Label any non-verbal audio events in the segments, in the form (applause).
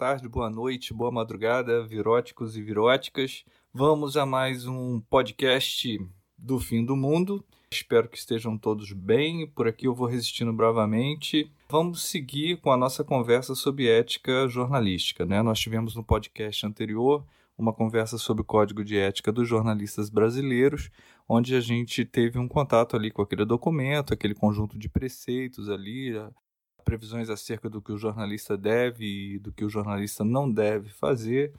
tarde, boa noite, boa madrugada, viróticos e viróticas. Vamos a mais um podcast do fim do mundo. Espero que estejam todos bem. Por aqui eu vou resistindo bravamente. Vamos seguir com a nossa conversa sobre ética jornalística. Né? Nós tivemos no podcast anterior uma conversa sobre o código de ética dos jornalistas brasileiros, onde a gente teve um contato ali com aquele documento, aquele conjunto de preceitos ali, previsões acerca do que o jornalista deve e do que o jornalista não deve fazer.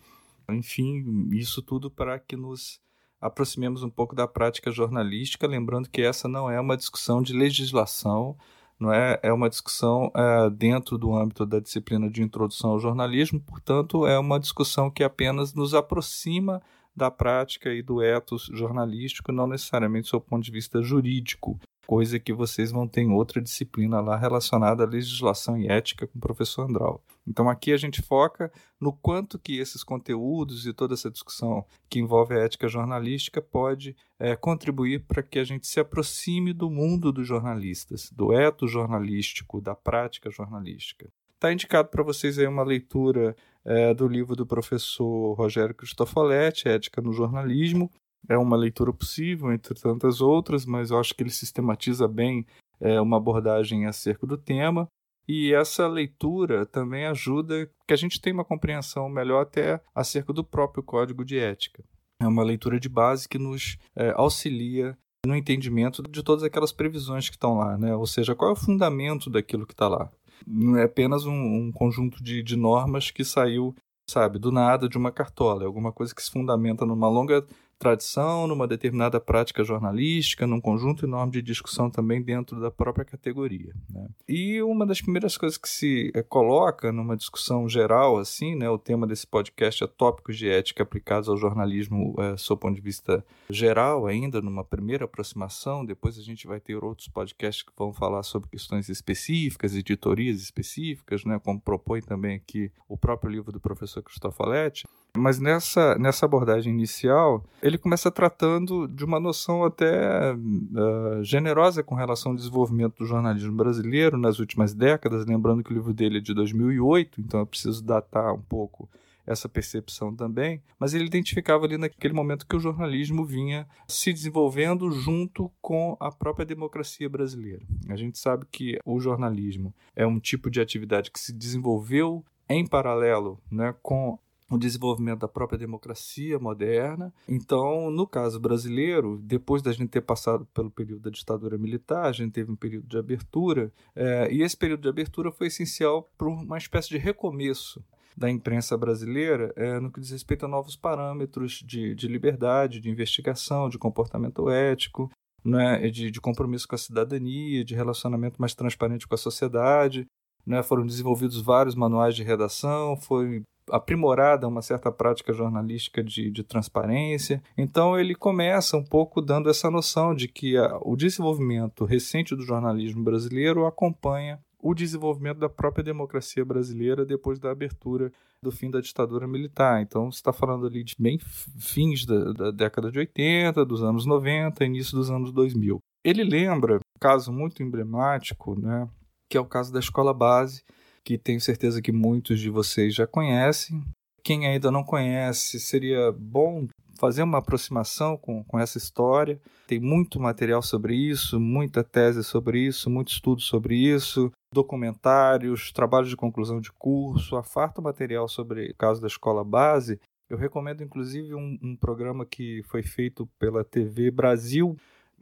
Enfim, isso tudo para que nos aproximemos um pouco da prática jornalística, lembrando que essa não é uma discussão de legislação, não é, é uma discussão é, dentro do âmbito da disciplina de introdução ao jornalismo, portanto, é uma discussão que apenas nos aproxima da prática e do ethos jornalístico, não necessariamente do seu ponto de vista jurídico coisa que vocês vão ter em outra disciplina lá relacionada à legislação e ética com o professor Andral. Então aqui a gente foca no quanto que esses conteúdos e toda essa discussão que envolve a ética jornalística pode é, contribuir para que a gente se aproxime do mundo dos jornalistas, do eto jornalístico, da prática jornalística. Está indicado para vocês aí uma leitura é, do livro do professor Rogério Cristofoletti, Ética no Jornalismo, é uma leitura possível, entre tantas outras, mas eu acho que ele sistematiza bem é, uma abordagem acerca do tema. E essa leitura também ajuda que a gente tenha uma compreensão melhor até acerca do próprio código de ética. É uma leitura de base que nos é, auxilia no entendimento de todas aquelas previsões que estão lá, né? ou seja, qual é o fundamento daquilo que está lá. Não é apenas um, um conjunto de, de normas que saiu, sabe, do nada de uma cartola, é alguma coisa que se fundamenta numa longa tradição, numa determinada prática jornalística, num conjunto enorme de discussão também dentro da própria categoria. Né? E uma das primeiras coisas que se é, coloca numa discussão geral, assim, né, o tema desse podcast é tópicos de ética aplicados ao jornalismo é, sob ponto de vista geral, ainda numa primeira aproximação. Depois a gente vai ter outros podcasts que vão falar sobre questões específicas, editorias específicas, né, como propõe também aqui o próprio livro do professor Cristofoletti. Mas nessa, nessa abordagem inicial, ele começa tratando de uma noção até uh, generosa com relação ao desenvolvimento do jornalismo brasileiro nas últimas décadas. Lembrando que o livro dele é de 2008, então eu preciso datar um pouco essa percepção também, mas ele identificava ali naquele momento que o jornalismo vinha se desenvolvendo junto com a própria democracia brasileira. A gente sabe que o jornalismo é um tipo de atividade que se desenvolveu em paralelo né, com o desenvolvimento da própria democracia moderna. Então, no caso brasileiro, depois da gente ter passado pelo período da ditadura militar, a gente teve um período de abertura, é, e esse período de abertura foi essencial para uma espécie de recomeço da imprensa brasileira é, no que diz respeito a novos parâmetros de, de liberdade, de investigação, de comportamento ético, né, de, de compromisso com a cidadania, de relacionamento mais transparente com a sociedade. Né, foram desenvolvidos vários manuais de redação, foi aprimorada uma certa prática jornalística de, de transparência. Então ele começa um pouco dando essa noção de que a, o desenvolvimento recente do jornalismo brasileiro acompanha o desenvolvimento da própria democracia brasileira depois da abertura do fim da ditadura militar. Então, você está falando ali de bem fins da, da, década de 80, dos anos 90, início dos anos 2000. Ele lembra um caso muito emblemático, né, que é o caso da escola base, que tenho certeza que muitos de vocês já conhecem. Quem ainda não conhece, seria bom fazer uma aproximação com, com essa história. Tem muito material sobre isso, muita tese sobre isso, muito estudo sobre isso, documentários, trabalhos de conclusão de curso, a farta material sobre o caso da escola base. Eu recomendo, inclusive, um, um programa que foi feito pela TV Brasil,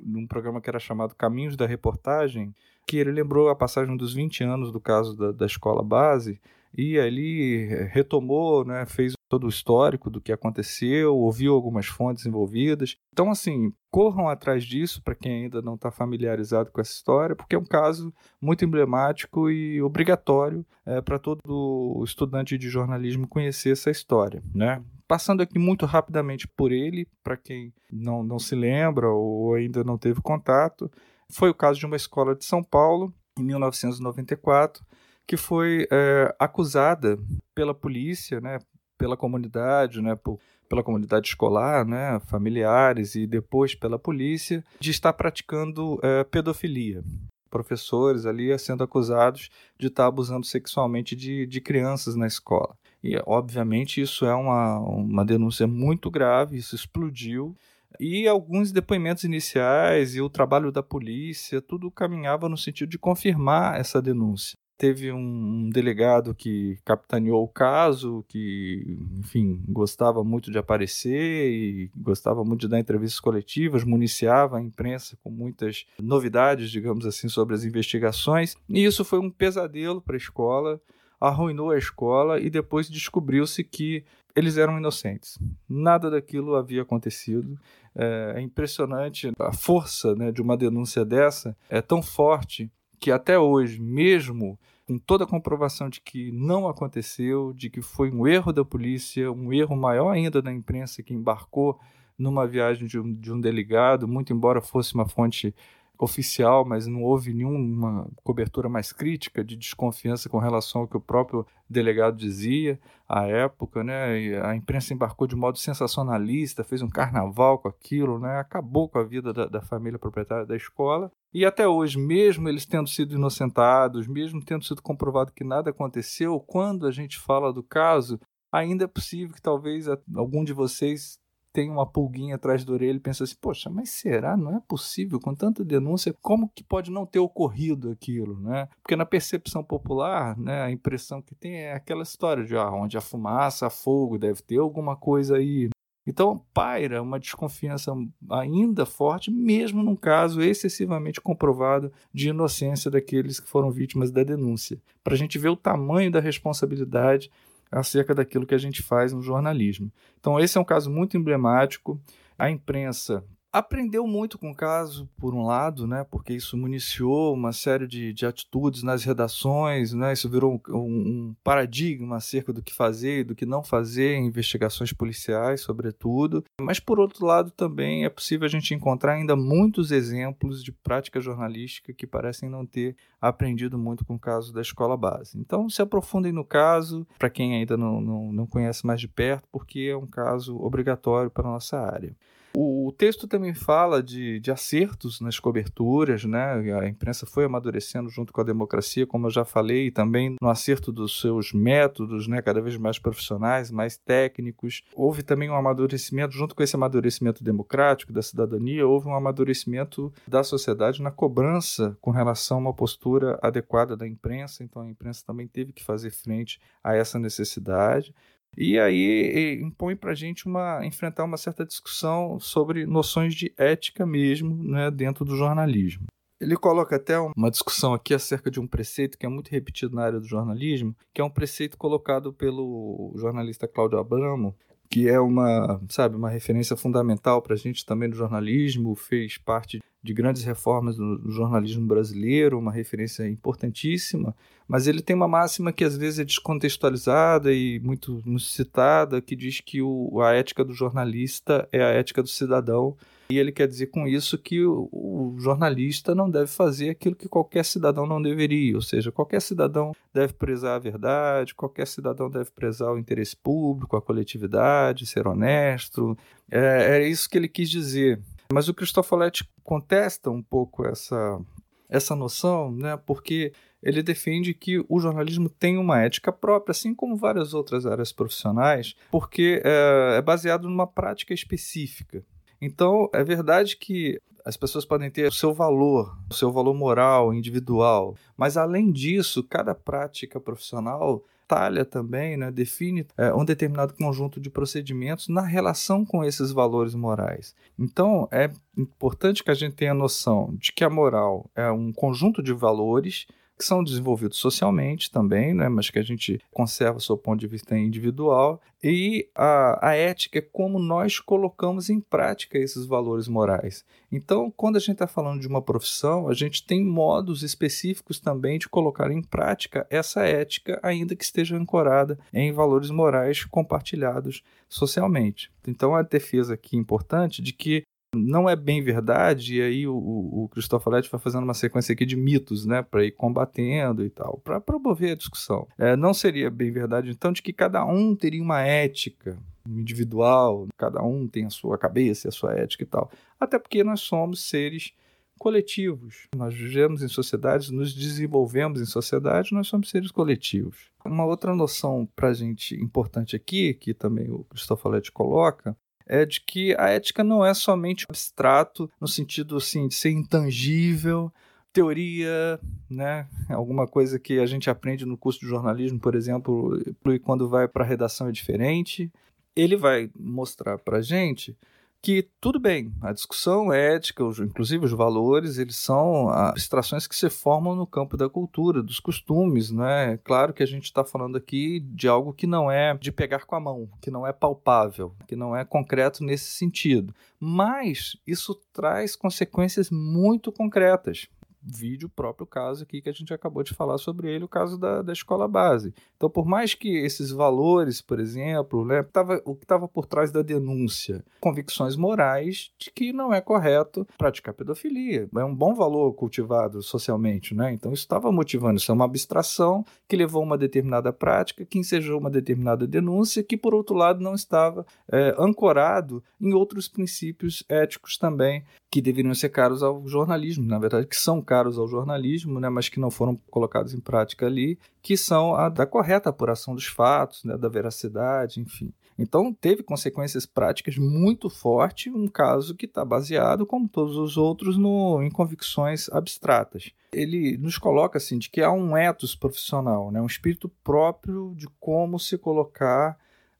um programa que era chamado Caminhos da Reportagem, que ele lembrou a passagem dos 20 anos do caso da, da escola base e ali retomou, né, fez todo o histórico do que aconteceu, ouviu algumas fontes envolvidas. Então, assim, corram atrás disso para quem ainda não está familiarizado com essa história, porque é um caso muito emblemático e obrigatório é, para todo estudante de jornalismo conhecer essa história, né? Passando aqui muito rapidamente por ele, para quem não, não se lembra ou ainda não teve contato, foi o caso de uma escola de São Paulo, em 1994, que foi é, acusada pela polícia, né, pela comunidade, né, por, pela comunidade escolar, né, familiares e depois pela polícia, de estar praticando é, pedofilia. Professores ali sendo acusados de estar abusando sexualmente de, de crianças na escola. E, obviamente, isso é uma, uma denúncia muito grave, isso explodiu. E alguns depoimentos iniciais e o trabalho da polícia, tudo caminhava no sentido de confirmar essa denúncia teve um delegado que capitaneou o caso, que, enfim, gostava muito de aparecer e gostava muito de dar entrevistas coletivas, municiava a imprensa com muitas novidades, digamos assim, sobre as investigações. E isso foi um pesadelo para a escola, arruinou a escola e depois descobriu-se que eles eram inocentes. Nada daquilo havia acontecido. É, é impressionante a força né, de uma denúncia dessa, é tão forte que até hoje, mesmo com toda a comprovação de que não aconteceu, de que foi um erro da polícia, um erro maior ainda da imprensa que embarcou numa viagem de um, de um delegado, muito embora fosse uma fonte oficial, mas não houve nenhuma cobertura mais crítica de desconfiança com relação ao que o próprio delegado dizia à época, né? E a imprensa embarcou de modo sensacionalista, fez um carnaval com aquilo, né? Acabou com a vida da, da família proprietária da escola. E até hoje, mesmo eles tendo sido inocentados, mesmo tendo sido comprovado que nada aconteceu, quando a gente fala do caso, ainda é possível que talvez algum de vocês tem uma pulguinha atrás da orelha e pensa assim: poxa, mas será? Não é possível com tanta denúncia, como que pode não ter ocorrido aquilo, né? Porque na percepção popular, né, a impressão que tem é aquela história de ah, onde a fumaça, há fogo, deve ter alguma coisa aí. Então, paira uma desconfiança ainda forte, mesmo num caso excessivamente comprovado de inocência daqueles que foram vítimas da denúncia. Para a gente ver o tamanho da responsabilidade acerca daquilo que a gente faz no jornalismo. Então, esse é um caso muito emblemático. A imprensa aprendeu muito com o caso, por um lado, né, porque isso municiou uma série de, de atitudes nas redações, né, isso virou um, um, paradigma acerca do que fazer e do que não fazer em investigações policiais, sobretudo. Mas, por outro lado, também é possível a gente encontrar ainda muitos exemplos de prática jornalística que parecem não ter aprendido muito com o caso da escola base. Então, se aprofundem no caso, para quem ainda não, não, não conhece mais de perto, porque é um caso obrigatório para a nossa área. O texto também fala de, de acertos nas coberturas, né? A imprensa foi amadurecendo junto com a democracia, como eu já falei, e também no acerto dos seus métodos, né? Cada vez mais profissionais, mais técnicos. Houve também um amadurecimento, junto com esse amadurecimento democrático da cidadania, houve um amadurecimento da sociedade na cobrança com relação a uma postura adequada da imprensa. Então a imprensa também teve que fazer frente a essa necessidade. E aí impõe para a gente uma, enfrentar uma certa discussão sobre noções de ética mesmo né, dentro do jornalismo. Ele coloca até uma discussão aqui acerca de um preceito que é muito repetido na área do jornalismo, que é um preceito colocado pelo jornalista Cláudio Abramo, que é uma, sabe, uma referência fundamental para a gente também do jornalismo, fez parte de grandes reformas no jornalismo brasileiro, uma referência importantíssima, mas ele tem uma máxima que às vezes é descontextualizada e muito, muito citada, que diz que o, a ética do jornalista é a ética do cidadão, e ele quer dizer com isso que o, o, jornalista não deve fazer aquilo que qualquer cidadão não deveria, ou seja, qualquer cidadão deve prezar a verdade, qualquer cidadão deve prezar o interesse público, a coletividade, ser honesto. É, é isso que ele quis dizer. Mas o Cristofoletti contesta um pouco essa, essa noção, né, porque ele defende que o jornalismo tem uma ética própria, assim como várias outras áreas profissionais, porque é, é baseado numa prática específica. Então, é verdade que as pessoas podem ter o seu valor, o seu valor moral, individual, mas além disso, cada prática profissional detalha também, né, define é, um determinado conjunto de procedimentos na relação com esses valores morais. Então, é importante que a gente tenha noção de que a moral é um conjunto de valores que são desenvolvidos socialmente também, né, mas que a gente conserva o seu ponto de vista individual, e a, a ética é como nós colocamos em prática esses valores morais. Então, quando a gente está falando de uma profissão, a gente tem modos específicos também de colocar em prática essa ética, ainda que esteja ancorada em valores morais compartilhados socialmente. Então, a defesa aqui importante de que não é bem verdade, e aí o, o vai fazendo uma sequência aqui de mitos, né, para ir combatendo e tal, para promover a discussão. É, não seria bem verdade, então, de que cada um teria uma ética individual, cada um tem a sua cabeça, a sua ética e tal. Até porque nós somos seres coletivos. Nós vivemos em sociedades, nos desenvolvemos em sociedade, nós somos seres coletivos. Uma outra noção para a gente importante aqui, que também o Cristofoletti coloca, é de que a ética não é somente abstrato no sentido assim de ser intangível, teoria, né? Alguma coisa que a gente aprende no curso de jornalismo, por exemplo, e quando vai para a redação é diferente. Ele vai mostrar para a gente que tudo bem, a discussão ética, inclusive os valores, eles são abstrações que se formam no campo da cultura, dos costumes, né? Claro que a gente está falando aqui de algo que não é de pegar com a mão, que não é palpável, que não é concreto nesse sentido, mas isso traz consequências muito concretas vídeo o próprio caso aqui que a gente acabou de falar sobre ele, o caso da, da escola base. Então, por mais que esses valores, por exemplo, né, tava, o que estava por trás da denúncia, convicções morais de que não é correto praticar pedofilia. É um bom valor cultivado socialmente, né? Então, isso estava motivando. Isso é uma abstração que levou a uma determinada prática, que ensejou uma determinada denúncia, que, por outro lado, não estava é, ancorado em outros princípios éticos também, que deveriam ser caros ao jornalismo, na verdade, que são caros ao jornalismo, né, mas que não foram colocados em prática ali, que são a da correta apuração dos fatos, né, da veracidade, enfim. Então, teve consequências práticas muito fortes, um caso que está baseado, como todos os outros, no, em convicções abstratas. Ele nos coloca assim de que há um ethos profissional, né, um espírito próprio de como se colocar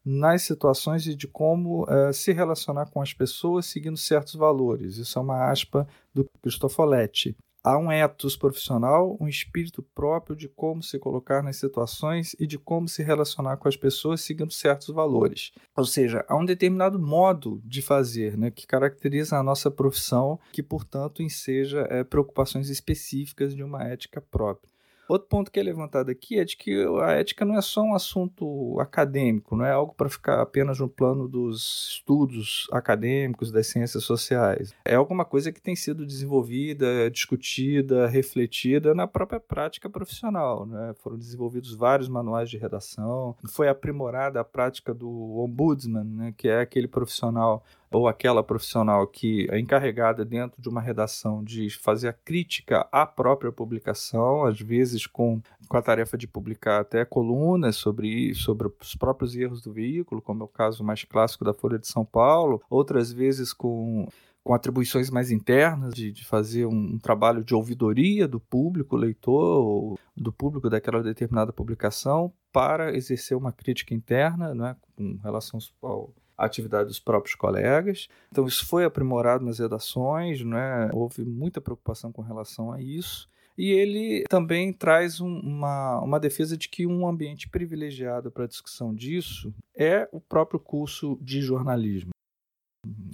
nas situações e de como uh, se relacionar com as pessoas seguindo certos valores. Isso é uma aspa do Cristofoletti. Há um ethos profissional, um espírito próprio de como se colocar nas situações e de como se relacionar com as pessoas seguindo certos valores. Ou seja, há um determinado modo de fazer né, que caracteriza a nossa profissão, que, portanto, enseja é, preocupações específicas de uma ética própria. Outro ponto que é levantado aqui é de que a ética não é só um assunto acadêmico, não é algo para ficar apenas no plano dos estudos acadêmicos das ciências sociais. É alguma coisa que tem sido desenvolvida, discutida, refletida na própria prática profissional. Né? Foram desenvolvidos vários manuais de redação, foi aprimorada a prática do ombudsman, né? que é aquele profissional ou aquela profissional que é encarregada dentro de uma redação de fazer a crítica à própria publicação, às vezes com, com a tarefa de publicar até colunas sobre, sobre os próprios erros do veículo, como é o caso mais clássico da Folha de São Paulo, outras vezes com com atribuições mais internas, de, de fazer um, um, trabalho de ouvidoria do público, leitor, do público daquela determinada publicação, para exercer uma crítica interna né, com relação ao, a atividade dos próprios colegas. Então, isso foi aprimorado nas redações, né? houve muita preocupação com relação a isso. E ele também traz um, uma, uma defesa de que um ambiente privilegiado para a discussão disso é o próprio curso de jornalismo.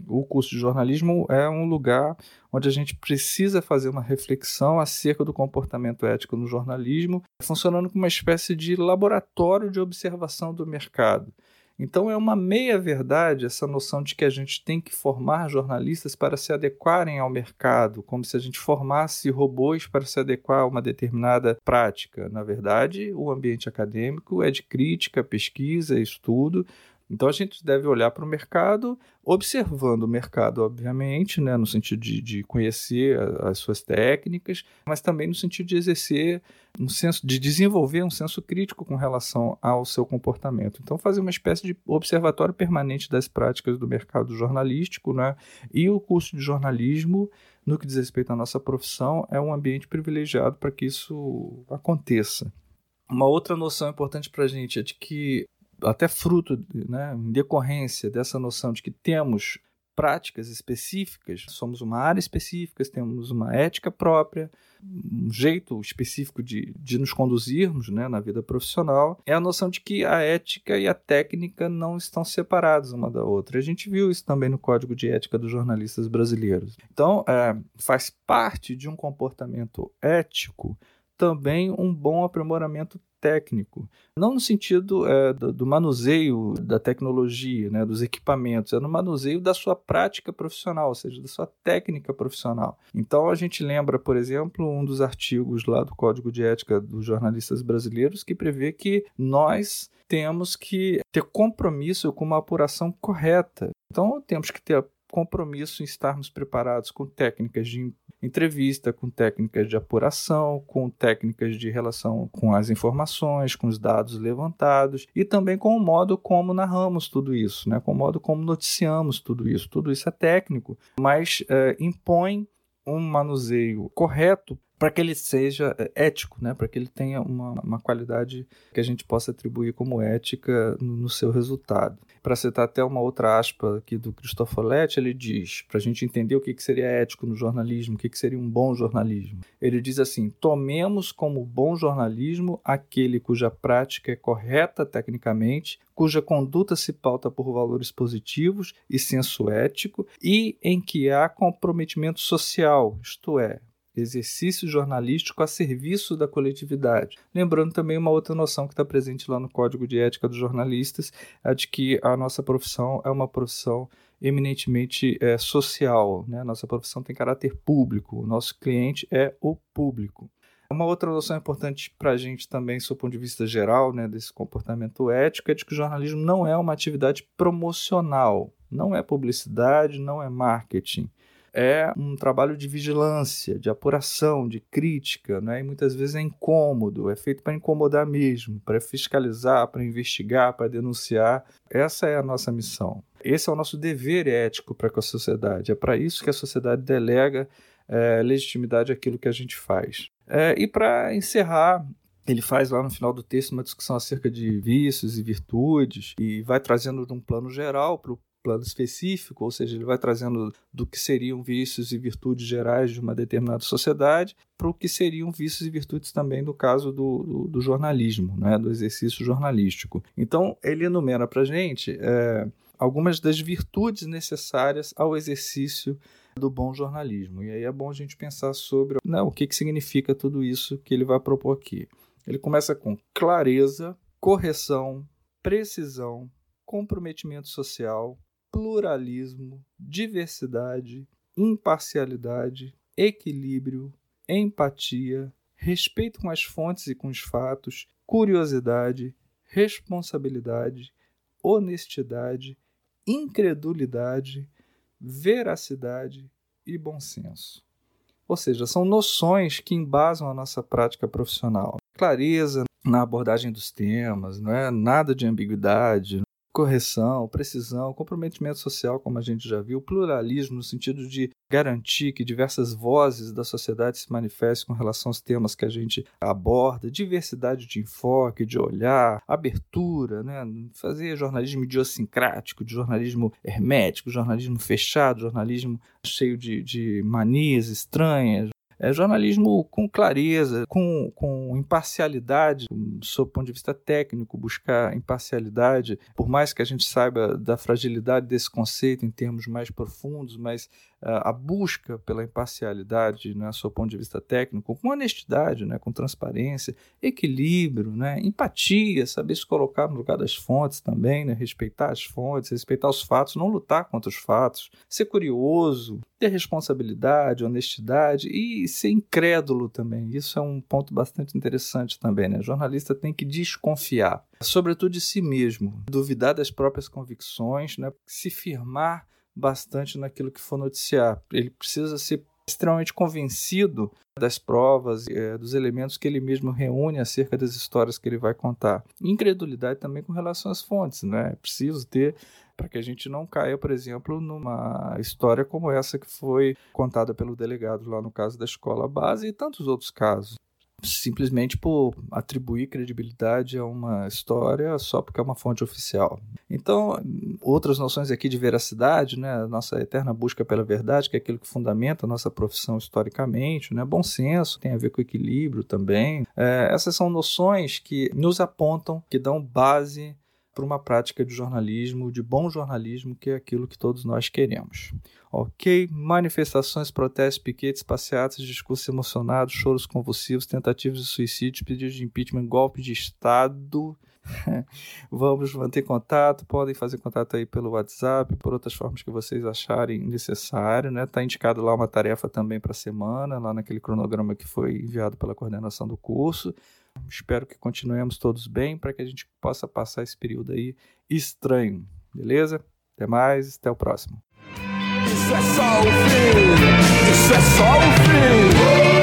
O curso de jornalismo é um lugar onde a gente precisa fazer uma reflexão acerca do comportamento ético no jornalismo, funcionando como uma espécie de laboratório de observação do mercado. Então é uma meia-verdade essa noção de que a gente tem que formar jornalistas para se adequarem ao mercado, como se a gente formasse robôs para se adequar a uma determinada prática. Na verdade, o ambiente acadêmico é de crítica, pesquisa, estudo, então a gente deve olhar para o mercado, observando o mercado, obviamente, né, no sentido de, de conhecer as suas técnicas, mas também no sentido de exercer um senso, de desenvolver um senso crítico com relação ao seu comportamento. Então fazer uma espécie de observatório permanente das práticas do mercado jornalístico, né, e o curso de jornalismo, no que diz respeito à nossa profissão, é um ambiente privilegiado para que isso aconteça. Uma outra noção importante para a gente é de que até fruto, né, em decorrência dessa noção de que temos práticas específicas, somos uma área específica, temos uma ética própria, um jeito específico de, de nos conduzirmos né, na vida profissional, é a noção de que a ética e a técnica não estão separadas uma da outra. A gente viu isso também no Código de Ética dos Jornalistas Brasileiros. Então, é, faz parte de um comportamento ético também um bom aprimoramento técnico, não no sentido é, do, do, manuseio da tecnologia, né, dos equipamentos, é no manuseio da sua prática profissional, ou seja, da sua técnica profissional. Então a gente lembra, por exemplo, um dos artigos lá do Código de Ética dos jornalistas brasileiros que prevê que nós temos que ter compromisso com uma apuração correta. Então temos que ter compromisso em estarmos preparados com técnicas de entrevista, com técnicas de apuração, com técnicas de relação com as informações, com os dados levantados e também com o modo como narramos tudo isso, né? com o modo como noticiamos tudo isso. Tudo isso é técnico, mas é, impõe um manuseio correto para que ele seja é, ético, né? para que ele tenha uma, uma qualidade que a gente possa atribuir como ética no, no seu resultado. Para citar até uma outra aspa aqui do Cristofoletti, ele diz, para a gente entender o que, que seria ético no jornalismo, o que, que seria um bom jornalismo. Ele diz assim: tomemos como bom jornalismo aquele cuja prática é correta tecnicamente, cuja conduta se pauta por valores positivos e senso ético e em que há comprometimento social, isto é, exercício jornalístico a serviço da coletividade. Lembrando também uma outra noção que está presente lá no Código de Ética dos Jornalistas, a de que a nossa profissão é uma profissão eminentemente é, social. Né? Nossa profissão tem caráter público, o nosso cliente é o público. Uma outra noção importante para a gente também, do ponto de vista geral, né, desse comportamento ético, é de que o jornalismo não é uma atividade promocional, não é publicidade, não é marketing é um trabalho de vigilância, de apuração, de crítica, né? e muitas vezes é incômodo, é feito para incomodar mesmo, para fiscalizar, para investigar, para denunciar. Essa é a nossa missão. Esse é o nosso dever ético para com a sociedade. É para isso que a sociedade delega é, legitimidade àquilo que a gente faz. É, e para encerrar, ele faz lá no final do texto uma discussão acerca de vícios e virtudes e vai trazendo de um plano geral para o plano específico, ou seja, ele vai trazendo do que seriam vícios e virtudes gerais de uma determinada sociedade para o que seriam vícios e virtudes também do caso do, do, do jornalismo, né, do exercício jornalístico. Então, ele enumera para a gente é, algumas das virtudes necessárias ao exercício do bom jornalismo. E aí é bom a gente pensar sobre né, o que, que significa tudo isso que ele vai propor aqui. Ele começa com clareza, correção, precisão, comprometimento social, pluralismo, diversidade, imparcialidade, equilíbrio, empatia, respeito com as fontes e com os fatos, curiosidade, responsabilidade, honestidade, incredulidade, veracidade e bom senso. Ou seja, são noções que embasam a nossa prática profissional. Clareza na abordagem dos temas, não é nada de ambiguidade, correção, precisão, comprometimento social, como a gente já viu, pluralismo no sentido de garantir que diversas vozes da sociedade se manifestem com relação aos temas que a gente aborda, diversidade de enfoque, de olhar, abertura, né? fazer jornalismo idiosincrático, de jornalismo hermético, jornalismo fechado, jornalismo cheio de, de manias estranhas, é jornalismo com clareza, com, com imparcialidade, sob o ponto de vista técnico, buscar imparcialidade, por mais que a gente saiba da fragilidade desse conceito em termos mais profundos, mas a busca pela imparcialidade, né, sob ponto de vista técnico, com honestidade, né, com transparência, equilíbrio, né, empatia, saber se colocar no lugar das fontes também, né, respeitar as fontes, respeitar os fatos, não lutar contra os fatos, ser curioso, ter responsabilidade, honestidade e ser incrédulo também. Isso é um ponto bastante interessante também. Né? O jornalista tem que desconfiar, sobretudo de si mesmo, duvidar das próprias convicções, né? se firmar bastante naquilo que for noticiar. Ele precisa ser extremamente convencido das provas, é, dos elementos que ele mesmo reúne acerca das histórias que ele vai contar. Incredulidade também com relação às fontes, né? É preciso ter para que a gente não caia, por exemplo, numa história como essa que foi contada pelo delegado lá no caso da escola base e tantos outros casos simplesmente por atribuir credibilidade a uma história só porque é uma fonte oficial. Então, outras noções aqui de veracidade, né, nossa eterna busca pela verdade, que é aquilo que fundamenta a nossa profissão historicamente, né, bom senso, tem a ver com equilíbrio também. É, essas são noções que nos apontam, que dão base para uma prática de jornalismo, de bom jornalismo, que é aquilo que todos nós queremos. Ok? Manifestações, protestos, piquetes, passeatas, discursos emocionados, choros convulsivos, tentativas de suicídio, pedidos de impeachment, golpe de Estado. (laughs) Vamos manter contato, podem fazer contato aí pelo WhatsApp, por outras formas que vocês acharem necessário, né? Tá indicado lá uma tarefa também para a semana, lá naquele cronograma que foi enviado pela coordenação do curso. Espero que continuemos todos bem para que a gente possa passar esse período aí estranho, beleza? Até mais, até o próximo. Isso é só o fim. isso é só o fim.